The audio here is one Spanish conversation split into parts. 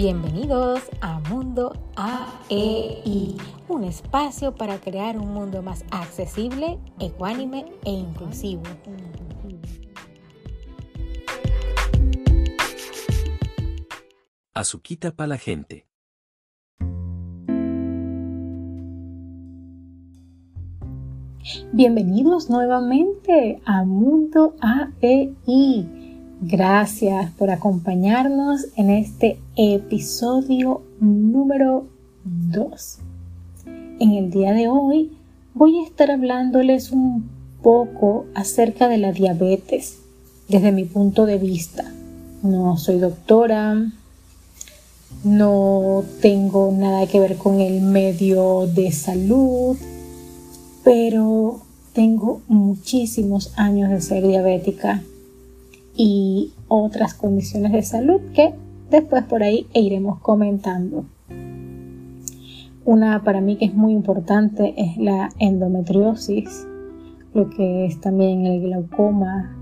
Bienvenidos a Mundo AEI, un espacio para crear un mundo más accesible, ecuánime e inclusivo. Azuquita para la gente. Bienvenidos nuevamente a Mundo AEI Gracias por acompañarnos en este episodio número 2. En el día de hoy voy a estar hablándoles un poco acerca de la diabetes desde mi punto de vista. No soy doctora, no tengo nada que ver con el medio de salud, pero tengo muchísimos años de ser diabética y otras condiciones de salud que después por ahí iremos comentando. Una para mí que es muy importante es la endometriosis, lo que es también el glaucoma,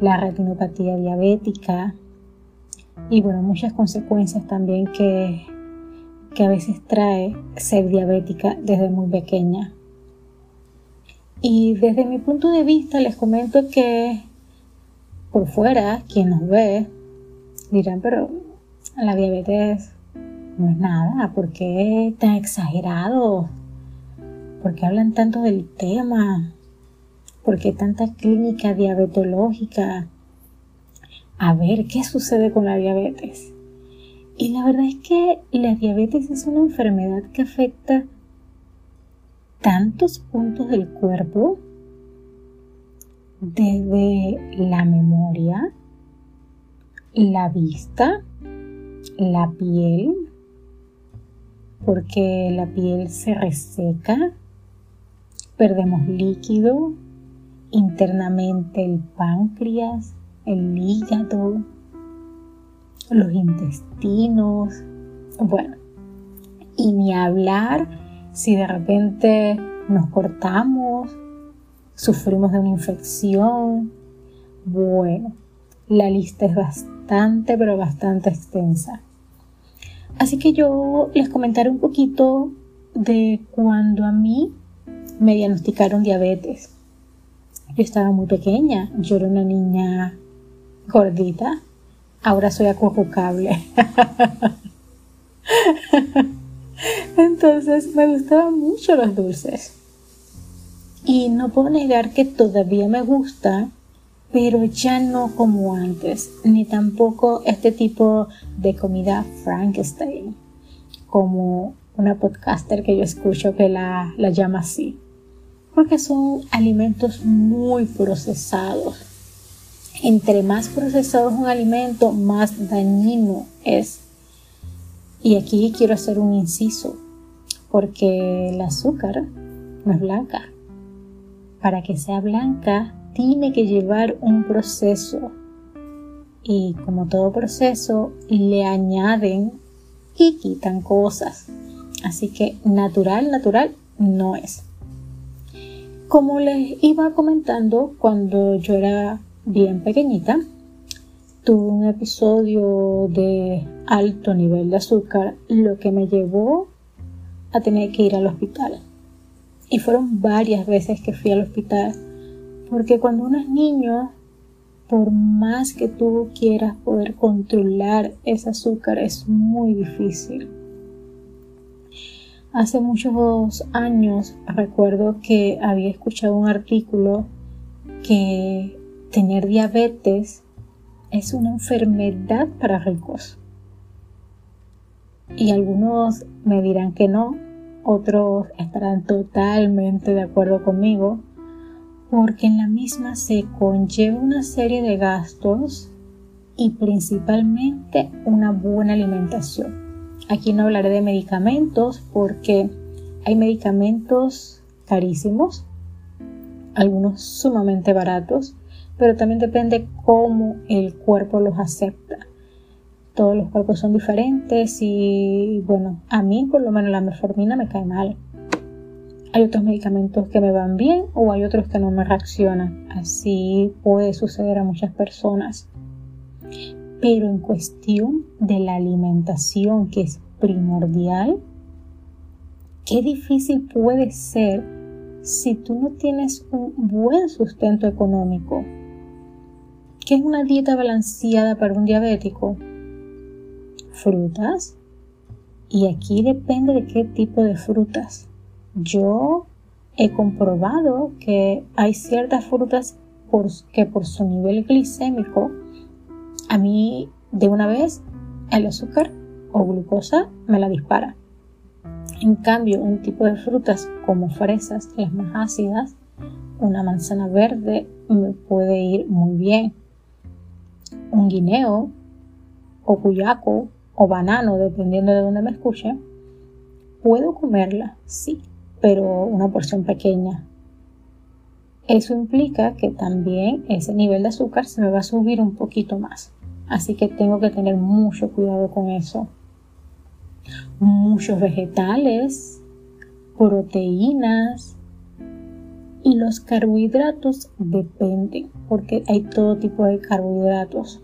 la retinopatía diabética y bueno, muchas consecuencias también que, que a veces trae ser diabética desde muy pequeña. Y desde mi punto de vista les comento que por fuera, quien nos ve, dirán, pero la diabetes no es nada, ¿por qué tan exagerado? ¿Por qué hablan tanto del tema? ¿Por qué tanta clínica diabetológica? A ver, ¿qué sucede con la diabetes? Y la verdad es que la diabetes es una enfermedad que afecta tantos puntos del cuerpo desde la memoria, la vista, la piel, porque la piel se reseca, perdemos líquido, internamente el páncreas, el hígado, los intestinos, bueno, y ni hablar si de repente nos cortamos sufrimos de una infección. Bueno, la lista es bastante, pero bastante extensa. Así que yo les comentaré un poquito de cuando a mí me diagnosticaron diabetes. Yo estaba muy pequeña, yo era una niña gordita, ahora soy acurrucable. Entonces me gustaban mucho los dulces. Y no puedo negar que todavía me gusta, pero ya no como antes, ni tampoco este tipo de comida Frankenstein, como una podcaster que yo escucho que la, la llama así, porque son alimentos muy procesados. Entre más procesado es un alimento, más dañino es. Y aquí quiero hacer un inciso, porque el azúcar no es blanca, para que sea blanca tiene que llevar un proceso y como todo proceso le añaden y quitan cosas. Así que natural, natural no es. Como les iba comentando cuando yo era bien pequeñita, tuve un episodio de alto nivel de azúcar, lo que me llevó a tener que ir al hospital. Y fueron varias veces que fui al hospital. Porque cuando uno es niño, por más que tú quieras poder controlar ese azúcar, es muy difícil. Hace muchos años recuerdo que había escuchado un artículo que tener diabetes es una enfermedad para ricos. Y algunos me dirán que no, otros estarán totalmente de acuerdo conmigo, porque en la misma se conlleva una serie de gastos y principalmente una buena alimentación. Aquí no hablaré de medicamentos porque hay medicamentos carísimos, algunos sumamente baratos, pero también depende cómo el cuerpo los acepta todos los cuerpos son diferentes y bueno, a mí por lo menos la metformina me cae mal. Hay otros medicamentos que me van bien o hay otros que no me reaccionan. Así puede suceder a muchas personas. Pero en cuestión de la alimentación, que es primordial, qué difícil puede ser si tú no tienes un buen sustento económico. ¿Qué es una dieta balanceada para un diabético? Frutas. Y aquí depende de qué tipo de frutas. Yo he comprobado que hay ciertas frutas que por su nivel glicémico a mí de una vez el azúcar o glucosa me la dispara. En cambio, un tipo de frutas como fresas, las más ácidas, una manzana verde me puede ir muy bien. Un guineo o cuyaco o banano, dependiendo de dónde me escuche, puedo comerla, sí, pero una porción pequeña. Eso implica que también ese nivel de azúcar se me va a subir un poquito más. Así que tengo que tener mucho cuidado con eso. Muchos vegetales, proteínas y los carbohidratos dependen porque hay todo tipo de carbohidratos.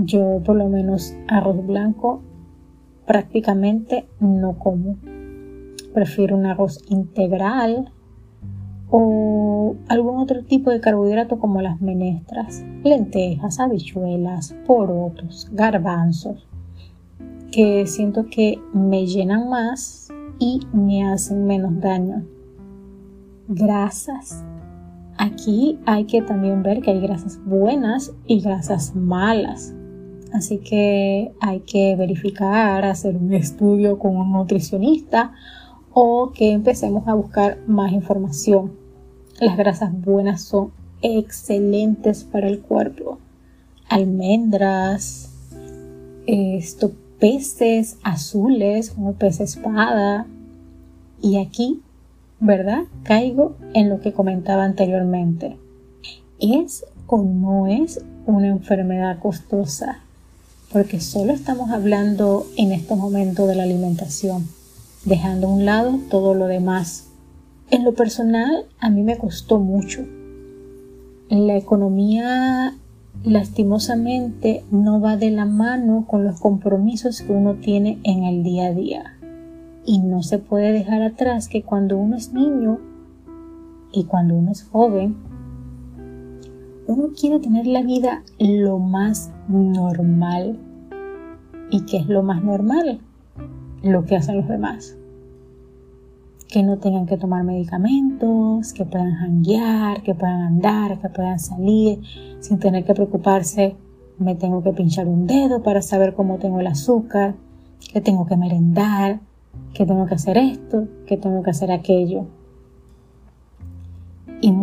Yo por lo menos arroz blanco prácticamente no como. Prefiero un arroz integral o algún otro tipo de carbohidrato como las menestras, lentejas, habichuelas, porotos, garbanzos, que siento que me llenan más y me hacen menos daño. Grasas. Aquí hay que también ver que hay grasas buenas y grasas malas. Así que hay que verificar, hacer un estudio con un nutricionista o que empecemos a buscar más información. Las grasas buenas son excelentes para el cuerpo. Almendras, esto, peces azules como pez espada. Y aquí, ¿verdad? Caigo en lo que comentaba anteriormente. ¿Es o no es una enfermedad costosa? Porque solo estamos hablando en este momento de la alimentación dejando a un lado todo lo demás. En lo personal, a mí me costó mucho. La economía lastimosamente no va de la mano con los compromisos que uno tiene en el día a día. Y no se puede dejar atrás que cuando uno es niño y cuando uno es joven, uno quiere tener la vida lo más normal. ¿Y qué es lo más normal? Lo que hacen los demás que no tengan que tomar medicamentos, que puedan janguear, que puedan andar, que puedan salir sin tener que preocuparse, me tengo que pinchar un dedo para saber cómo tengo el azúcar, que tengo que merendar, que tengo que hacer esto, que tengo que hacer aquello.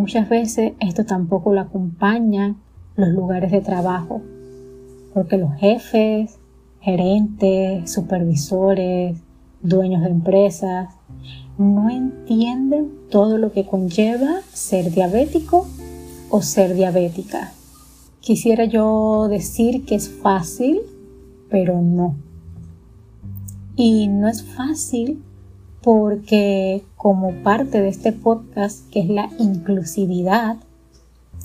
Muchas veces esto tampoco lo acompañan los lugares de trabajo, porque los jefes, gerentes, supervisores, dueños de empresas, no entienden todo lo que conlleva ser diabético o ser diabética. Quisiera yo decir que es fácil, pero no. Y no es fácil porque como parte de este podcast, que es la inclusividad,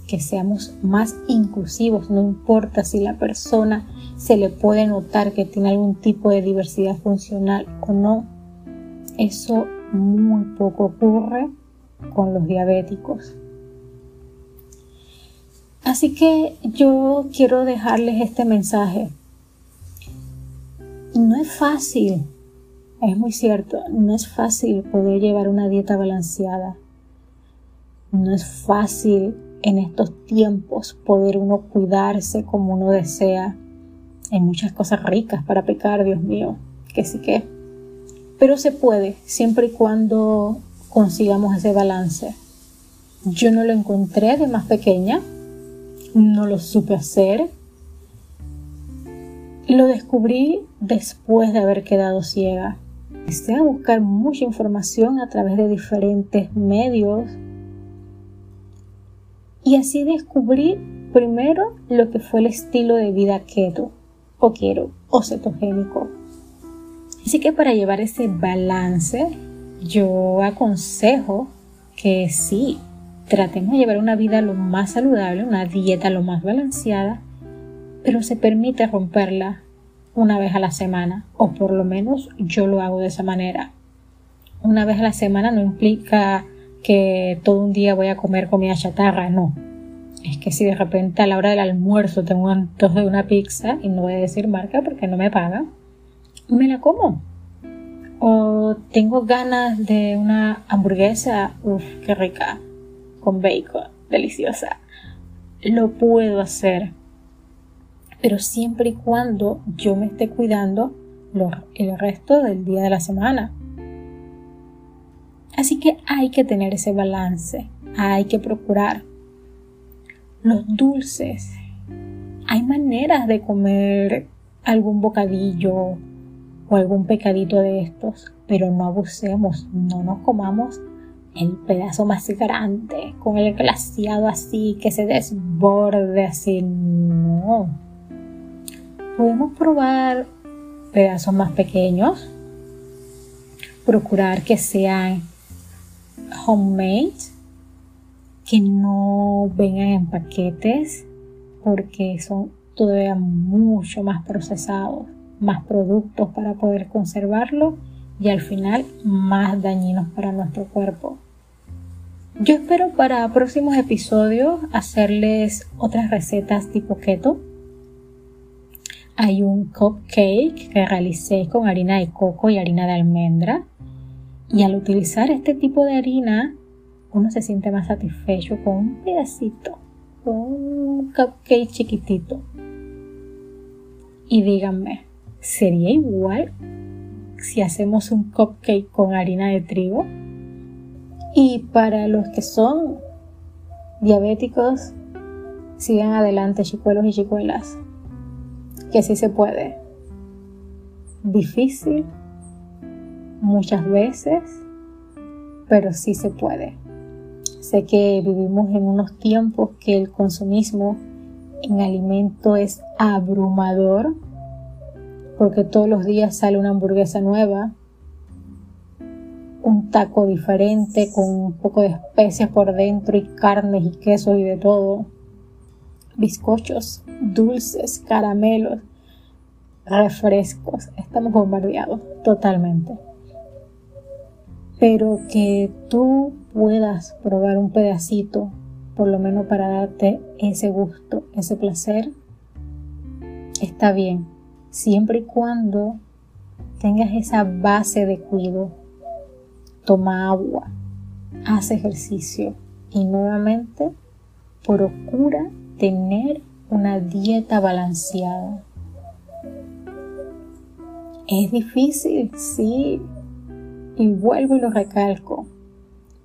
que seamos más inclusivos, no importa si la persona se le puede notar que tiene algún tipo de diversidad funcional o no, eso muy poco ocurre con los diabéticos. Así que yo quiero dejarles este mensaje. No es fácil, es muy cierto, no es fácil poder llevar una dieta balanceada. No es fácil en estos tiempos poder uno cuidarse como uno desea. Hay muchas cosas ricas para pecar, Dios mío, que sí que pero se puede siempre y cuando consigamos ese balance. Yo no lo encontré de más pequeña, no lo supe hacer. Lo descubrí después de haber quedado ciega. Empecé a buscar mucha información a través de diferentes medios y así descubrí primero lo que fue el estilo de vida keto o quiero o cetogénico. Así que para llevar ese balance, yo aconsejo que sí, tratemos de llevar una vida lo más saludable, una dieta lo más balanceada, pero se permite romperla una vez a la semana, o por lo menos yo lo hago de esa manera. Una vez a la semana no implica que todo un día voy a comer comida chatarra, no. Es que si de repente a la hora del almuerzo tengo antojo de una pizza, y no voy a decir marca porque no me paga, me la como. O tengo ganas de una hamburguesa, uff, qué rica, con bacon, deliciosa. Lo puedo hacer pero siempre y cuando yo me esté cuidando el resto del día de la semana. Así que hay que tener ese balance, hay que procurar. Los dulces, hay maneras de comer algún bocadillo o algún pecadito de estos, pero no abusemos, no nos comamos el pedazo más grande, con el glaciado así, que se desborde así, no podemos probar pedazos más pequeños, procurar que sean homemade, que no vengan en paquetes, porque son todavía mucho más procesados, más productos para poder conservarlo y al final más dañinos para nuestro cuerpo. Yo espero para próximos episodios hacerles otras recetas tipo keto hay un cupcake que realicé con harina de coco y harina de almendra. Y al utilizar este tipo de harina, uno se siente más satisfecho con un pedacito, con un cupcake chiquitito. Y díganme, ¿sería igual si hacemos un cupcake con harina de trigo? Y para los que son diabéticos, sigan adelante, chicuelos y chicuelas que sí se puede. Difícil muchas veces, pero sí se puede. Sé que vivimos en unos tiempos que el consumismo en alimento es abrumador, porque todos los días sale una hamburguesa nueva, un taco diferente con un poco de especias por dentro y carnes y quesos y de todo bizcochos, dulces, caramelos, refrescos. Estamos bombardeados totalmente. Pero que tú puedas probar un pedacito, por lo menos para darte ese gusto, ese placer, está bien. Siempre y cuando tengas esa base de cuidado. Toma agua, haz ejercicio y nuevamente procura tener una dieta balanceada. Es difícil, sí, y vuelvo y lo recalco,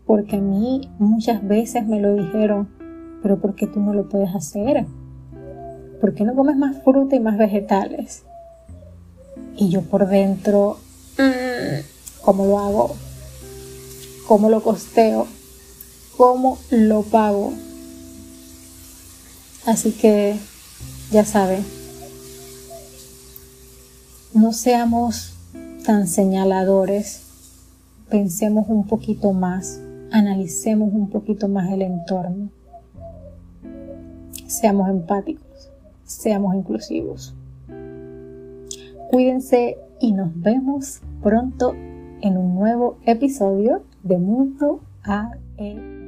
porque a mí muchas veces me lo dijeron, pero ¿por qué tú no lo puedes hacer? ¿Por qué no comes más fruta y más vegetales? Y yo por dentro, mm, ¿cómo lo hago? ¿Cómo lo costeo? ¿Cómo lo pago? Así que ya sabe, no seamos tan señaladores, pensemos un poquito más, analicemos un poquito más el entorno, seamos empáticos, seamos inclusivos. Cuídense y nos vemos pronto en un nuevo episodio de Mundo AE.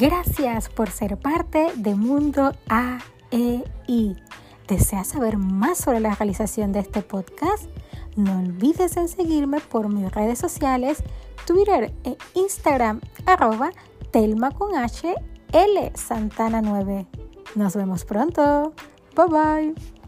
Gracias por ser parte de Mundo AEI. ¿Deseas saber más sobre la realización de este podcast? No olvides en seguirme por mis redes sociales, Twitter e Instagram, arroba Telma con H, L Santana 9. Nos vemos pronto. Bye bye.